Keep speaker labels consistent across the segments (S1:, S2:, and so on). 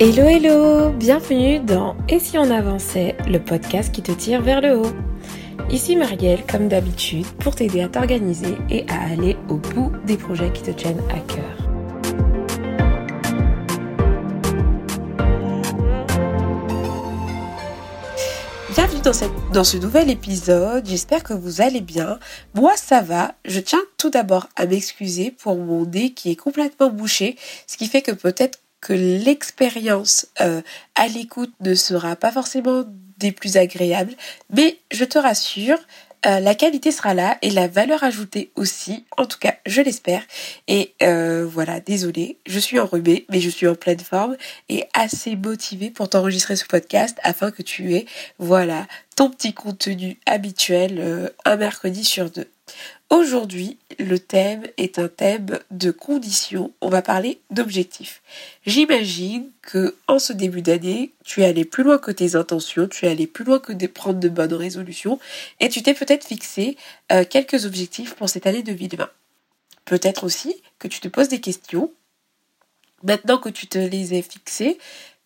S1: Hello hello, bienvenue dans Et si on avançait, le podcast qui te tire vers le haut. Ici Marielle, comme d'habitude, pour t'aider à t'organiser et à aller au bout des projets qui te tiennent à cœur. Bienvenue dans, dans ce nouvel épisode, j'espère que vous allez bien. Moi ça va, je tiens tout d'abord à m'excuser pour mon nez qui est complètement bouché, ce qui fait que peut-être que l'expérience euh, à l'écoute ne sera pas forcément des plus agréables, mais je te rassure, euh, la qualité sera là et la valeur ajoutée aussi, en tout cas je l'espère. Et euh, voilà, désolé, je suis enrhumée, mais je suis en pleine forme et assez motivée pour t'enregistrer ce podcast afin que tu aies, voilà, ton petit contenu habituel un mercredi sur deux. Aujourd'hui, le thème est un thème de conditions. On va parler d'objectifs. J'imagine que en ce début d'année, tu es allé plus loin que tes intentions, tu es allé plus loin que de prendre de bonnes résolutions et tu t'es peut-être fixé euh, quelques objectifs pour cette année 2020. Peut-être aussi que tu te poses des questions. Maintenant que tu te les as fixées,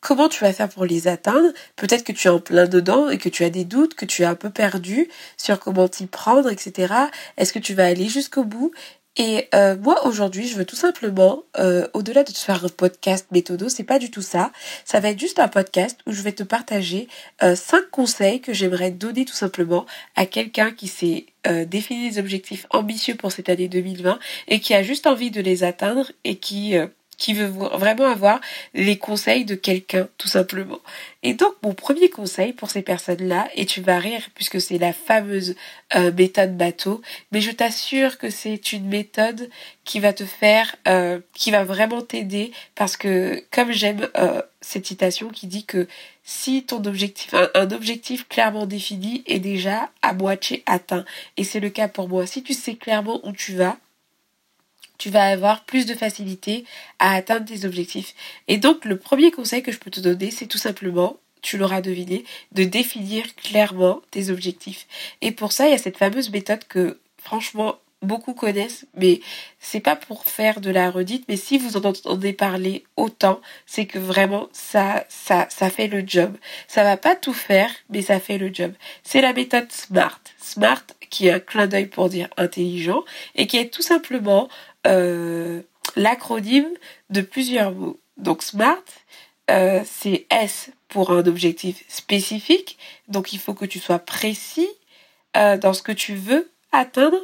S1: comment tu vas faire pour les atteindre. Peut-être que tu es en plein dedans et que tu as des doutes, que tu es un peu perdu sur comment t'y prendre, etc. Est-ce que tu vas aller jusqu'au bout? Et euh, moi aujourd'hui, je veux tout simplement, euh, au-delà de te faire un podcast méthodo, c'est pas du tout ça. Ça va être juste un podcast où je vais te partager euh, cinq conseils que j'aimerais donner tout simplement à quelqu'un qui s'est défini des objectifs ambitieux pour cette année 2020 et qui a juste envie de les atteindre et qui qui veut vraiment avoir les conseils de quelqu'un, tout simplement. Et donc, mon premier conseil pour ces personnes-là, et tu vas rire puisque c'est la fameuse euh, méthode bateau, mais je t'assure que c'est une méthode qui va te faire, euh, qui va vraiment t'aider parce que, comme j'aime euh, cette citation qui dit que si ton objectif, un objectif clairement défini est déjà à moitié atteint, et c'est le cas pour moi, si tu sais clairement où tu vas, tu vas avoir plus de facilité à atteindre tes objectifs. Et donc le premier conseil que je peux te donner, c'est tout simplement, tu l'auras deviné, de définir clairement tes objectifs. Et pour ça, il y a cette fameuse méthode que franchement beaucoup connaissent, mais c'est pas pour faire de la redite, mais si vous en entendez parler autant, c'est que vraiment ça, ça, ça fait le job. Ça va pas tout faire, mais ça fait le job. C'est la méthode SMART. SMART, qui est un clin d'œil pour dire intelligent, et qui est tout simplement l'acronyme de plusieurs mots. Donc SMART, euh, c'est S pour un objectif spécifique. Donc il faut que tu sois précis euh, dans ce que tu veux atteindre.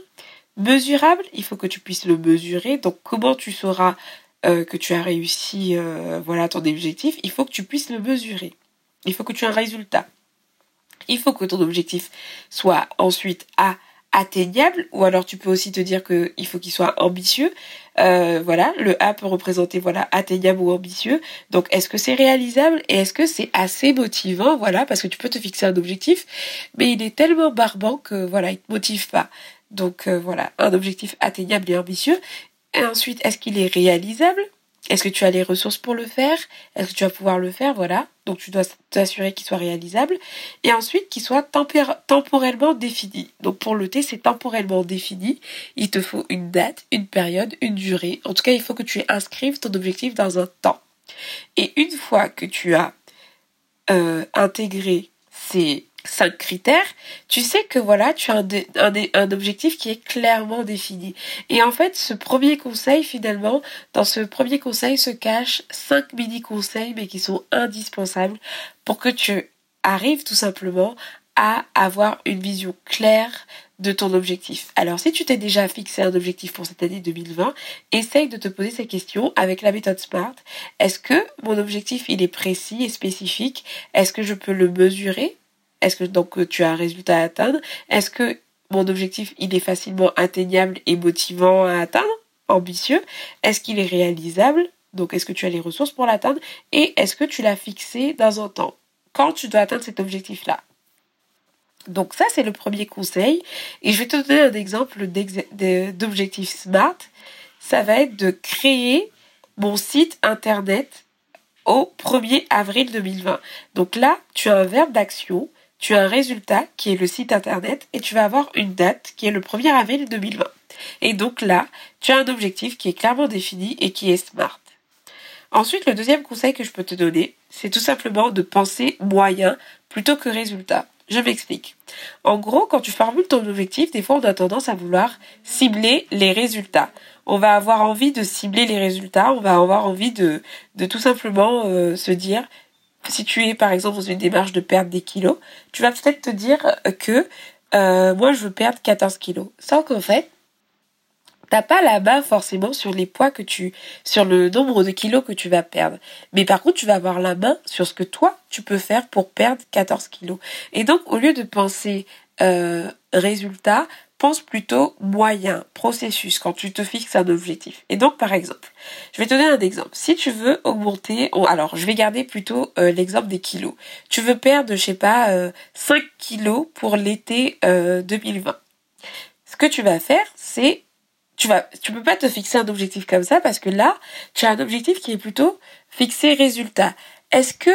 S1: Mesurable, il faut que tu puisses le mesurer. Donc comment tu sauras que tu as réussi voilà ton objectif? Il faut que tu puisses le mesurer. Il faut que tu aies un résultat. Il faut que ton objectif soit ensuite A atteignable ou alors tu peux aussi te dire que il faut qu'il soit ambitieux. Euh, voilà le A peut représenter voilà atteignable ou ambitieux. Donc est-ce que c'est réalisable et est-ce que c'est assez motivant? Voilà parce que tu peux te fixer un objectif mais il est tellement barbant que voilà il te motive pas. Donc euh, voilà un objectif atteignable et ambitieux. Et ensuite est-ce qu'il est réalisable? Est-ce que tu as les ressources pour le faire? Est-ce que tu vas pouvoir le faire? Voilà. Donc tu dois t'assurer qu'il soit réalisable. Et ensuite qu'il soit temporellement défini. Donc pour le T, c'est temporellement défini. Il te faut une date, une période, une durée. En tout cas, il faut que tu inscrives ton objectif dans un temps. Et une fois que tu as euh, intégré ces cinq critères, tu sais que voilà, tu as un, objectif qui est clairement défini. Et en fait, ce premier conseil, finalement, dans ce premier conseil se cachent cinq mini-conseils, mais qui sont indispensables pour que tu arrives tout simplement à avoir une vision claire de ton objectif. Alors si tu t'es déjà fixé un objectif pour cette année 2020, essaye de te poser ces questions avec la méthode SMART. Est-ce que mon objectif il est précis et spécifique? Est-ce que je peux le mesurer? Est-ce que donc tu as un résultat à atteindre? Est-ce que mon objectif il est facilement atteignable et motivant à atteindre? Ambitieux. Est-ce qu'il est réalisable? Donc est-ce que tu as les ressources pour l'atteindre? Et est-ce que tu l'as fixé dans un temps? Quand tu dois atteindre cet objectif-là. Donc ça, c'est le premier conseil. Et je vais te donner un exemple d'objectif SMART. Ça va être de créer mon site internet au 1er avril 2020. Donc là, tu as un verbe d'action tu as un résultat qui est le site internet et tu vas avoir une date qui est le 1er avril 2020. Et donc là, tu as un objectif qui est clairement défini et qui est SMART. Ensuite, le deuxième conseil que je peux te donner, c'est tout simplement de penser moyen plutôt que résultat. Je m'explique. En gros, quand tu formules ton objectif, des fois on a tendance à vouloir cibler les résultats. On va avoir envie de cibler les résultats, on va avoir envie de, de tout simplement euh, se dire, si tu es par exemple dans une démarche de perdre des kilos, tu vas peut-être te dire que euh, moi je veux perdre 14 kilos. Sans qu'en fait, t'as pas la main forcément sur les poids que tu, sur le nombre de kilos que tu vas perdre. Mais par contre, tu vas avoir la main sur ce que toi, tu peux faire pour perdre 14 kilos. Et donc, au lieu de penser euh, résultat, pense plutôt moyen, processus, quand tu te fixes un objectif. Et donc, par exemple, je vais te donner un exemple. Si tu veux augmenter, alors, je vais garder plutôt euh, l'exemple des kilos. Tu veux perdre, je sais pas, euh, 5 kilos pour l'été 2020. Euh, ce que tu vas faire, c'est tu vas, tu peux pas te fixer un objectif comme ça parce que là, tu as un objectif qui est plutôt fixé résultat. Est-ce que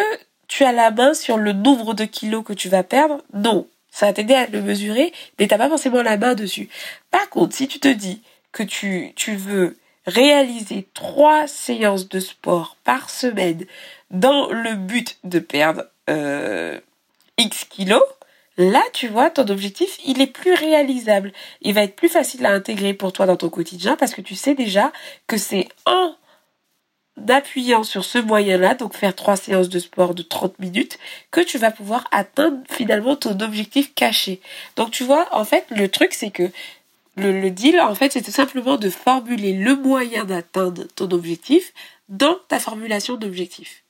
S1: tu as la main sur le nombre de kilos que tu vas perdre? Non. Ça va t'aider à le mesurer, mais t'as pas forcément la main dessus. Par contre, si tu te dis que tu, veux réaliser trois séances de sport par semaine dans le but de perdre euh, X kilos, Là, tu vois, ton objectif, il est plus réalisable. Il va être plus facile à intégrer pour toi dans ton quotidien parce que tu sais déjà que c'est en appuyant sur ce moyen-là, donc faire trois séances de sport de 30 minutes, que tu vas pouvoir atteindre finalement ton objectif caché. Donc tu vois, en fait, le truc, c'est que le, deal, en fait, c'est tout simplement de formuler le moyen d'atteindre ton objectif dans ta formulation d'objectif.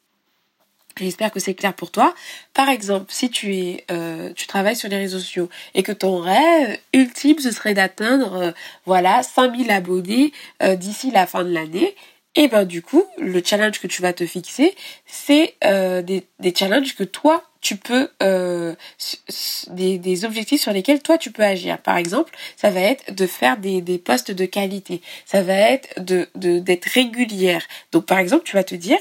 S1: J'espère que c'est clair pour toi. Par exemple, si tu es, euh, tu travailles sur les réseaux sociaux et que ton rêve ultime ce serait d'atteindre, euh, voilà, 5000 abonnés euh, d'ici la fin de l'année, et ben du coup, le challenge que tu vas te fixer, c'est des, des challenges que toi tu peux, des, des objectifs sur lesquels toi tu peux agir. Par exemple, ça va être de faire des, des postes de qualité. Ça va être de d'être régulière. Donc par exemple, tu vas te dire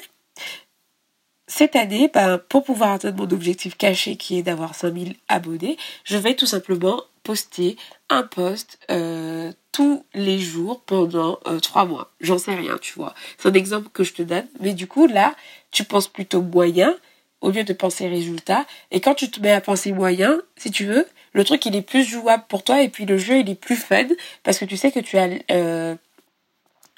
S1: cette année, ben, pour pouvoir atteindre mon objectif caché qui est d'avoir 5000 abonnés, je vais tout simplement poster un post euh, tous les jours pendant euh, trois mois. J'en sais rien, tu vois. C'est un exemple que je te donne. Mais du coup, là, tu penses plutôt moyen au lieu de penser résultat. Et quand tu te mets à penser moyen, si tu veux, le truc, il est plus jouable pour toi et puis le jeu, il est plus fun parce que tu sais que tu as... Euh,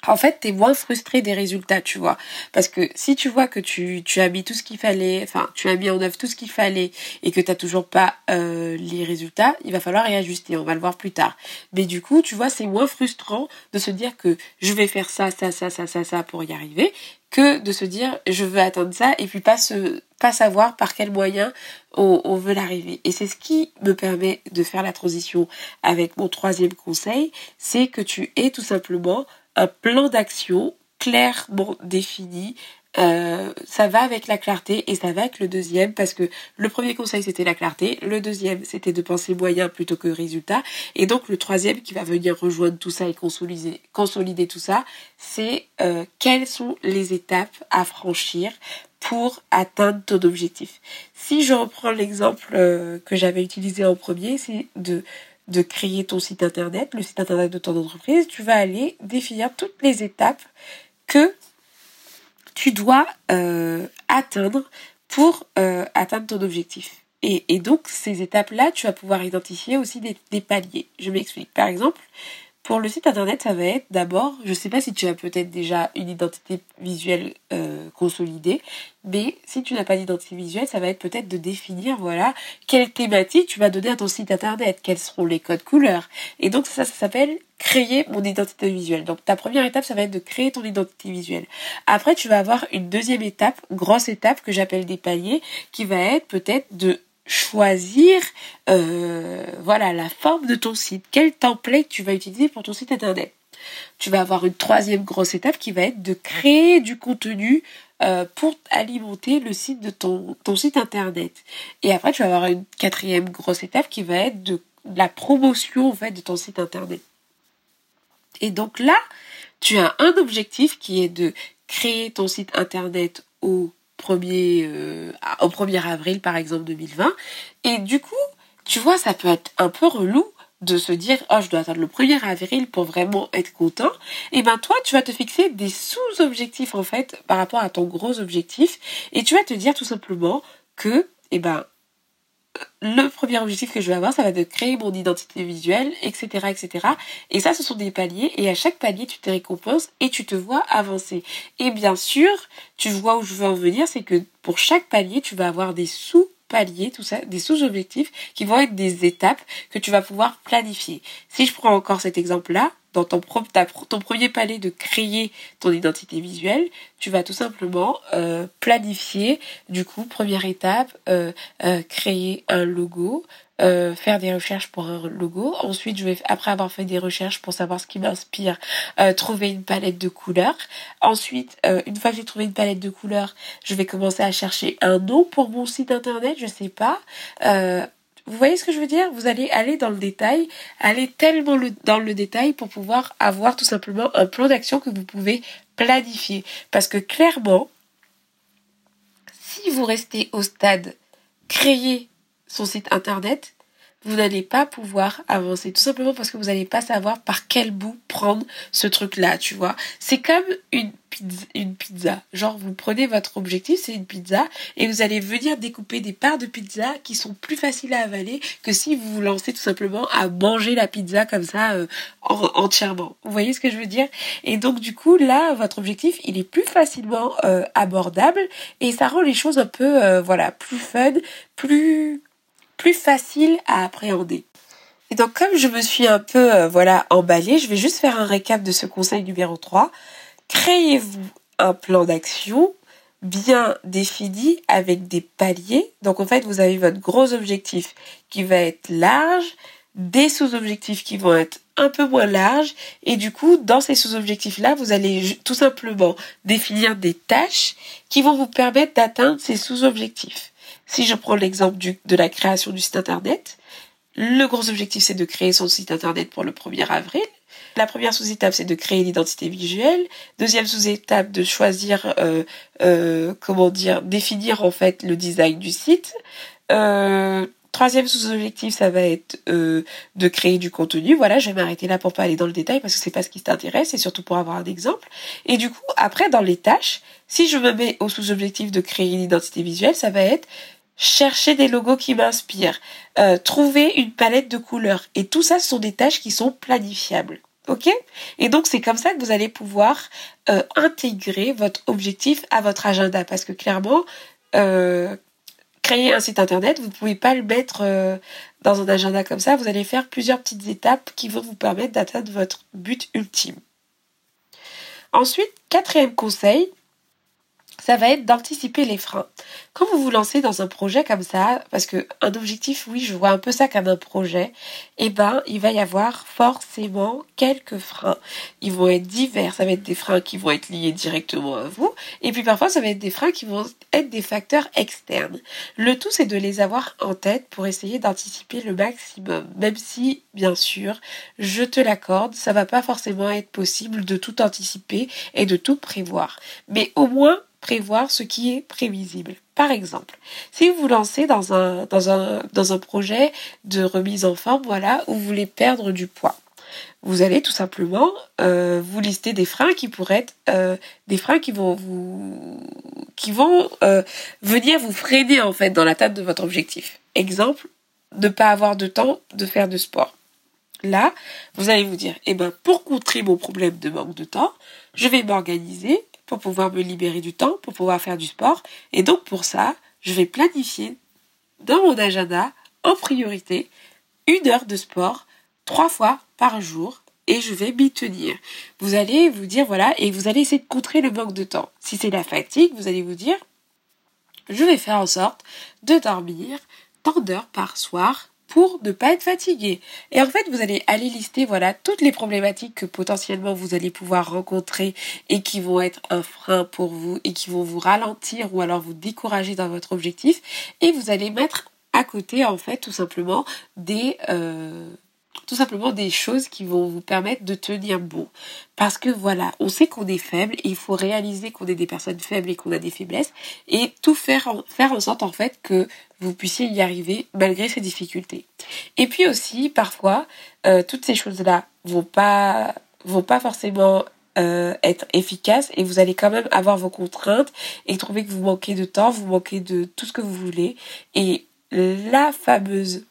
S1: en fait, tu es moins frustré des résultats, tu vois. Parce que si tu vois que tu, as mis tout ce qu'il fallait, enfin, tu as mis en œuvre tout ce qu'il fallait et que tu n'as toujours pas euh, les résultats, il va falloir réajuster, on va le voir plus tard. Mais du coup, tu vois, c'est moins frustrant de se dire que je vais faire ça, ça, ça, ça, ça, ça pour y arriver, que de se dire je veux atteindre ça et puis pas se pas savoir par quel moyen on, on veut l'arriver. Et c'est ce qui me permet de faire la transition avec mon troisième conseil, c'est que tu es tout simplement un plan d'action clairement défini. Euh, ça va avec la clarté et ça va avec le deuxième parce que le premier conseil c'était la clarté, le deuxième c'était de penser moyen plutôt que résultat et donc le troisième qui va venir rejoindre tout ça et consolider, tout ça c'est euh, quelles sont les étapes à franchir pour atteindre ton objectif. Si je reprends l'exemple euh, que j'avais utilisé en premier, c'est de de créer ton site internet, le site internet de ton entreprise, tu vas aller définir toutes les étapes que tu dois euh, atteindre pour euh, atteindre ton objectif. Et, donc ces étapes-là, tu vas pouvoir identifier aussi des paliers. Je m'explique. Par exemple, pour le site internet, ça va être d'abord, je ne sais pas si tu as peut-être déjà une identité visuelle euh, consolidée, mais si tu n'as pas d'identité visuelle, ça va être peut-être de définir, voilà, quelle thématique tu vas donner à ton site internet, quels seront les codes couleurs. Et donc ça, ça s'appelle créer mon identité visuelle. Donc ta première étape, ça va être de créer ton identité visuelle. Après, tu vas avoir une deuxième étape, grosse étape que j'appelle des paliers, qui va être peut-être de choisir euh, voilà la forme de ton site, quel template tu vas utiliser pour ton site internet? Tu vas avoir une troisième grosse étape qui va être de créer du contenu euh, pour alimenter le site de ton, ton site internet. Et après, tu vas avoir une quatrième grosse étape qui va être de, la promotion en fait de ton site internet. Et donc là, tu as un objectif qui est de créer ton site internet au 1er, euh, au 1er avril par exemple 2020. Et du coup, tu vois, ça peut être un peu relou de se dire oh je dois attendre le 1er avril pour vraiment être content et eh ben toi tu vas te fixer des sous-objectifs en fait par rapport à ton gros objectif et tu vas te dire tout simplement que eh ben le premier objectif que je vais avoir, ça va de créer mon identité visuelle, etc., etc. Et ça, ce sont des paliers. Et à chaque palier, tu te récompenses et tu te vois avancer. Et bien sûr, tu vois où je veux en venir, c'est que pour chaque palier, tu vas avoir des sous paliers, tout ça, des sous-objectifs qui vont être des étapes que tu vas pouvoir planifier. Si je prends encore cet exemple-là, dans ton, premier palier de créer ton identité visuelle, tu vas tout simplement euh, planifier, du coup, première étape, euh, euh, créer un logo, faire des recherches pour un logo. Ensuite, je vais, après avoir fait des recherches pour savoir ce qui m'inspire, trouver une palette de couleurs. Ensuite, une fois que j'ai trouvé une palette de couleurs, je vais commencer à chercher un nom pour mon site internet, je sais pas. Vous voyez ce que je veux dire? Vous allez aller dans le détail, aller tellement dans le détail pour pouvoir avoir tout simplement un plan d'action que vous pouvez planifier. Parce que clairement, si vous restez au stade créer son site internet, vous n'allez pas pouvoir avancer. Tout simplement parce que vous n'allez pas savoir par quel bout prendre ce truc-là, tu vois. C'est comme une pizza, une pizza. Genre, vous prenez votre objectif, c'est une pizza, et vous allez venir découper des parts de pizza qui sont plus faciles à avaler que si vous vous lancez tout simplement à manger la pizza comme ça euh, entièrement. Vous voyez ce que je veux dire? Et donc, du coup, là, votre objectif, il est plus facilement euh, abordable, et ça rend les choses un peu, euh, voilà, plus fun, plus plus facile à appréhender. Et donc comme je me suis un peu euh, voilà emballée, je vais juste faire un récap de ce conseil numéro 3. Créez-vous un plan d'action bien défini avec des paliers. Donc en fait, vous avez votre gros objectif qui va être large, des sous-objectifs qui vont être un peu moins larges et du coup, dans ces sous-objectifs-là, vous allez tout simplement définir des tâches qui vont vous permettre d'atteindre ces sous-objectifs. Si je prends l'exemple de la création du site internet, le gros objectif c'est de créer son site internet pour le 1er avril. La première sous-étape c'est de créer l'identité visuelle. Deuxième sous-étape de choisir, euh, euh, comment dire, définir en fait le design du site. Euh, troisième sous-objectif, ça va être de créer du contenu. Voilà, je vais m'arrêter là pour pas aller dans le détail parce que c'est pas ce qui t'intéresse, et surtout pour avoir un exemple. Et du coup, après, dans les tâches, si je me mets au sous-objectif de créer une identité visuelle, ça va être chercher des logos qui m'inspirent, euh, trouver une palette de couleurs. Et tout ça, ce sont des tâches qui sont planifiables. Ok? Et donc c'est comme ça que vous allez pouvoir euh, intégrer votre objectif à votre agenda. Parce que clairement, euh, créer un site internet, vous ne pouvez pas le mettre dans un agenda comme ça. Vous allez faire plusieurs petites étapes qui vont vous permettre d'atteindre votre but ultime. Ensuite, quatrième conseil, ça va être d'anticiper les freins. Quand vous vous lancez dans un projet comme ça, parce que un objectif, oui, je vois un peu ça comme un projet, eh ben, il va y avoir forcément quelques freins. Ils vont être divers. Ça va être des freins qui vont être liés directement à vous, et puis parfois ça va être des freins qui vont être des facteurs externes. Le tout, c'est de les avoir en tête pour essayer d'anticiper le maximum, même si, bien sûr, je te l'accorde, ça va pas forcément être possible de tout anticiper et de tout prévoir. Mais au moins, prévoir ce qui est prévisible. Par exemple, si vous vous lancez dans un, projet de remise en forme, voilà, où vous voulez perdre du poids, vous allez tout simplement euh, vous lister des freins qui pourraient être euh, des freins qui vont vous qui vont euh, venir vous freiner en fait dans la table de votre objectif. Exemple, ne pas avoir de temps de faire de sport. Là, vous allez vous dire, eh ben pour contrer mon problème de manque de temps, je vais m'organiser pour pouvoir me libérer du temps, pour pouvoir faire du sport. Et donc pour ça, je vais planifier dans mon agenda en priorité une heure de sport trois fois par jour et je vais m'y tenir. Vous allez vous dire voilà et vous allez essayer de contrer le manque de temps. Si c'est la fatigue, vous allez vous dire je vais faire en sorte de dormir tant d'heures par soir pour ne pas être fatigué. Et en fait, vous allez aller lister voilà toutes les problématiques que potentiellement vous allez pouvoir rencontrer et qui vont être un frein pour vous et qui vont vous ralentir ou alors vous décourager dans votre objectif et vous allez mettre à côté en fait tout simplement des euh, tout simplement des choses qui vont vous permettre de tenir bon. Parce que voilà, on sait qu'on est faible et il faut réaliser qu'on est des personnes faibles et qu'on a des faiblesses et tout faire en, faire en sorte en fait que vous puissiez y arriver malgré ces difficultés. Et puis aussi, parfois, euh, toutes ces choses-là vont pas vont pas forcément euh, être efficaces et vous allez quand même avoir vos contraintes et trouver que vous manquez de temps, vous manquez de tout ce que vous voulez. Et la fameuse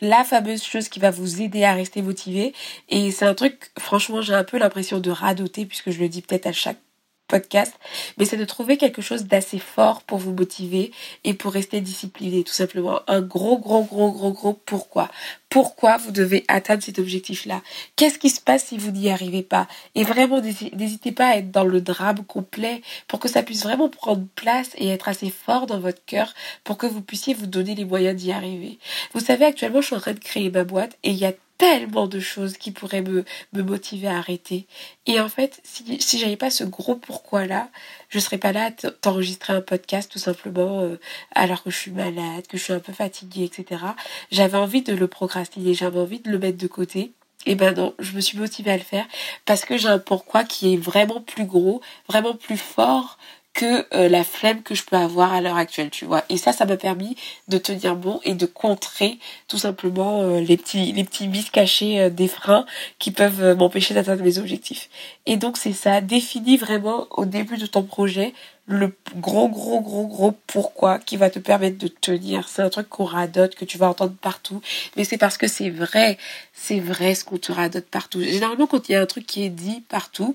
S1: la fameuse chose qui va vous aider à rester motivé. Et c'est un truc, franchement, j'ai un peu l'impression de radoter puisque je le dis peut-être à chaque podcast, mais c'est de trouver quelque chose d'assez fort pour vous motiver et pour rester discipliné, tout simplement. Un gros, gros, gros, gros, gros pourquoi. Pourquoi vous devez atteindre cet objectif-là? Qu'est-ce qui se passe si vous n'y arrivez pas? Et vraiment, n'hésitez pas à être dans le drame complet pour que ça puisse vraiment prendre place et être assez fort dans votre cœur pour que vous puissiez vous donner les moyens d'y arriver. Vous savez, actuellement, je suis en train de créer ma boîte et il y a tellement de choses qui pourraient me, me motiver à arrêter. Et en fait, si, si j'avais pas ce gros pourquoi là, je serais pas là à t'enregistrer un podcast tout simplement euh, alors que je suis malade, que je suis un peu fatiguée, etc. J'avais envie de le procrastiner, j'avais envie de le mettre de côté. Et ben non, je me suis motivée à le faire parce que j'ai un pourquoi qui est vraiment plus gros, vraiment plus fort que euh, la flemme que je peux avoir à l'heure actuelle, tu vois. Et ça, ça m'a permis de tenir bon et de contrer tout simplement euh, les petits les petits bis cachés euh, des freins qui peuvent m'empêcher d'atteindre mes objectifs. Et donc c'est ça, définis vraiment au début de ton projet le gros gros gros gros pourquoi qui va te permettre de tenir. C'est un truc qu'on radote, que tu vas entendre partout, mais c'est parce que c'est vrai, c'est vrai ce qu'on te radote partout. Généralement quand il y a un truc qui est dit partout,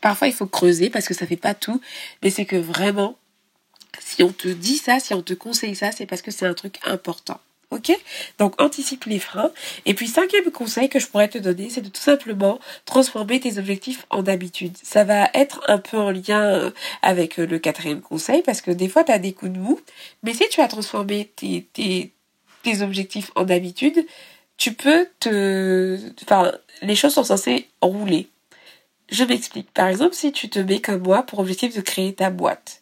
S1: Parfois, il faut creuser parce que ça fait pas tout, mais c'est que vraiment, si on te dit ça, si on te conseille ça, c'est parce que c'est un truc important. Ok? Donc anticipe les freins. Et puis cinquième conseil que je pourrais te donner, c'est de tout simplement transformer tes objectifs en habitudes. Ça va être un peu en lien euh, avec euh, le quatrième conseil parce que des fois tu as des coups de mou. Mais si tu as transformé tes, tes, tes objectifs en habitudes, tu peux te... Enfin, les choses sont censées rouler. Je m'explique. Par exemple, si tu te mets comme moi pour objectif de créer ta boîte.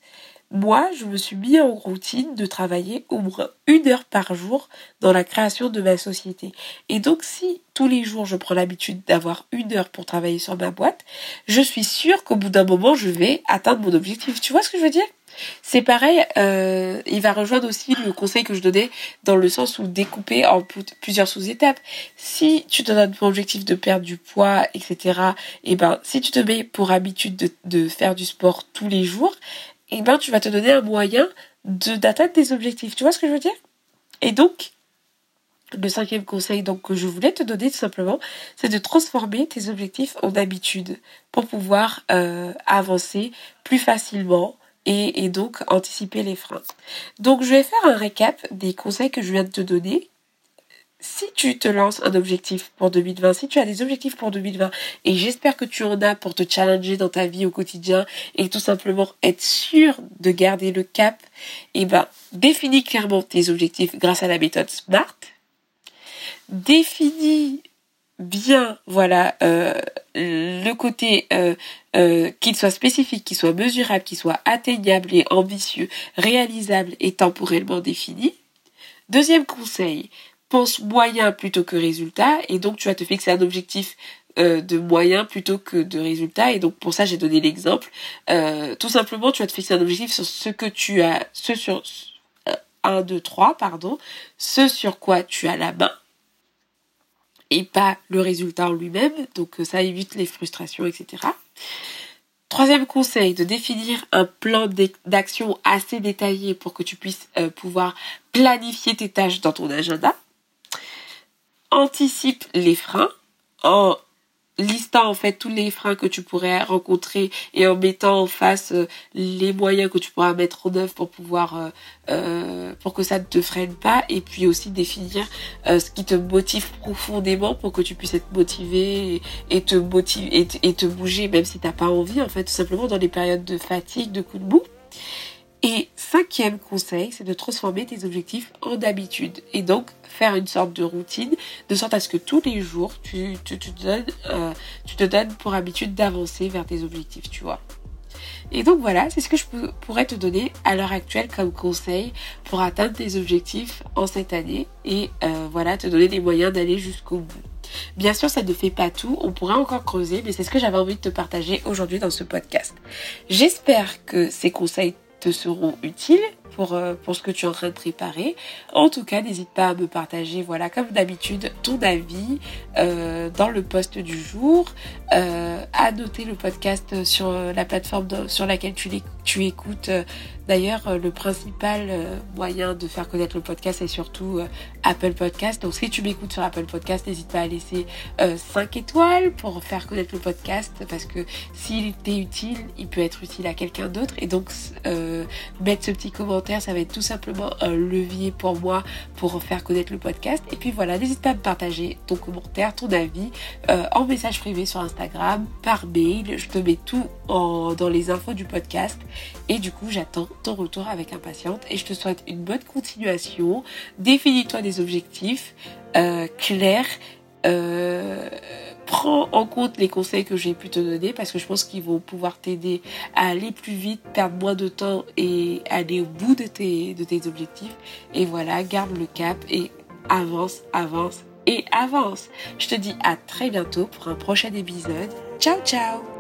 S1: Moi, je me suis mis en routine de travailler au moins une heure par jour dans la création de ma société. Et donc, si tous les jours je prends l'habitude d'avoir une heure pour travailler sur ma boîte, je suis sûre qu'au bout d'un moment, je vais atteindre mon objectif. Tu vois ce que je veux dire? C'est pareil, euh, il va rejoindre aussi le conseil que je donnais dans le sens où découper en plusieurs sous-étapes. Si tu te donnes pour objectif de perdre du poids, etc., et eh ben, si tu te mets pour habitude de, faire du sport tous les jours, eh ben, tu vas te donner un moyen d'atteindre tes objectifs. Tu vois ce que je veux dire? Et donc, le cinquième conseil donc que je voulais te donner tout simplement, c'est de transformer tes objectifs en habitudes pour pouvoir euh, avancer plus facilement, et, donc anticiper les freins. Donc je vais faire un récap des conseils que je viens de te donner si tu te lances un objectif pour 2020, si tu as des objectifs pour 2020, et j'espère que tu en as pour te challenger dans ta vie au quotidien et tout simplement être sûr de garder le cap, eh ben, définis clairement tes objectifs grâce à la méthode SMART. Définis bien, voilà, euh, le côté euh, euh, qu'il soit spécifique, qu'il soit mesurable, qu'il soit atteignable et ambitieux, réalisable et temporellement défini. Deuxième conseil, pense moyen plutôt que résultat et donc tu vas te fixer un objectif de moyen plutôt que de résultat et donc pour ça j'ai donné l'exemple. tout simplement tu vas te fixer un objectif sur ce que tu as, ce sur 1, 2, 3, pardon, ce sur quoi tu as la main et pas le résultat en lui-même. Donc euh, ça évite les frustrations, etc. Troisième conseil, de définir un plan d'action assez détaillé pour que tu puisses euh, pouvoir planifier tes tâches dans ton agenda. Anticipe les freins. En listant en fait tous les freins que tu pourrais rencontrer et en mettant en face euh, les moyens que tu pourras mettre en œuvre pour pouvoir euh, euh, pour que ça ne te freine pas et puis aussi définir ce qui te motive profondément pour que tu puisses être motivé et, te motiver et, te bouger même si t'as pas envie en fait tout simplement dans les périodes de fatigue de coups de boue et cinquième conseil, c'est de transformer tes objectifs en habitude. Et donc, faire une sorte de routine, de sorte à ce que tous les jours, tu, tu, te, donnes, euh, tu te donnes pour habitude d'avancer vers tes objectifs, tu vois. Et donc voilà, c'est ce que je pourrais te donner à l'heure actuelle comme conseil pour atteindre tes objectifs en cette année et euh, voilà, te donner des moyens d'aller jusqu'au bout. Bien sûr, ça ne fait pas tout, on pourrait encore creuser, mais c'est ce que j'avais envie de te partager aujourd'hui dans ce podcast. J'espère que ces conseils te seront utiles pour, euh, pour ce que tu es en train de préparer. En tout cas, n'hésite pas à me partager, voilà, comme d'habitude, ton avis euh, dans le post du jour, euh, à noter le podcast sur la plateforme sur laquelle tu, écoutes D'ailleurs, le principal moyen de faire connaître le podcast est surtout Apple Podcast. Donc si tu m'écoutes sur Apple Podcast, n'hésite pas à laisser 5 étoiles pour faire connaître le podcast parce que s'il t'est utile, il peut être utile à quelqu'un d'autre. Et donc mettre ce petit commentaire, ça va être tout simplement un levier pour moi pour faire connaître le podcast. Et puis voilà, n'hésite pas à me partager ton commentaire, ton avis en message privé sur Instagram, par mail. Je te mets tout dans les infos du podcast. Et du coup, j'attends ton retour avec impatience et je te souhaite une bonne continuation. Définis-toi des objectifs euh, clairs. Euh, prends en compte les conseils que j'ai pu te donner parce que je pense qu'ils vont pouvoir t'aider à aller plus vite, perdre moins de temps et aller au bout de tes, de tes objectifs. Et voilà, garde le cap et avance, avance et avance. Je te dis à très bientôt pour un prochain épisode. Ciao ciao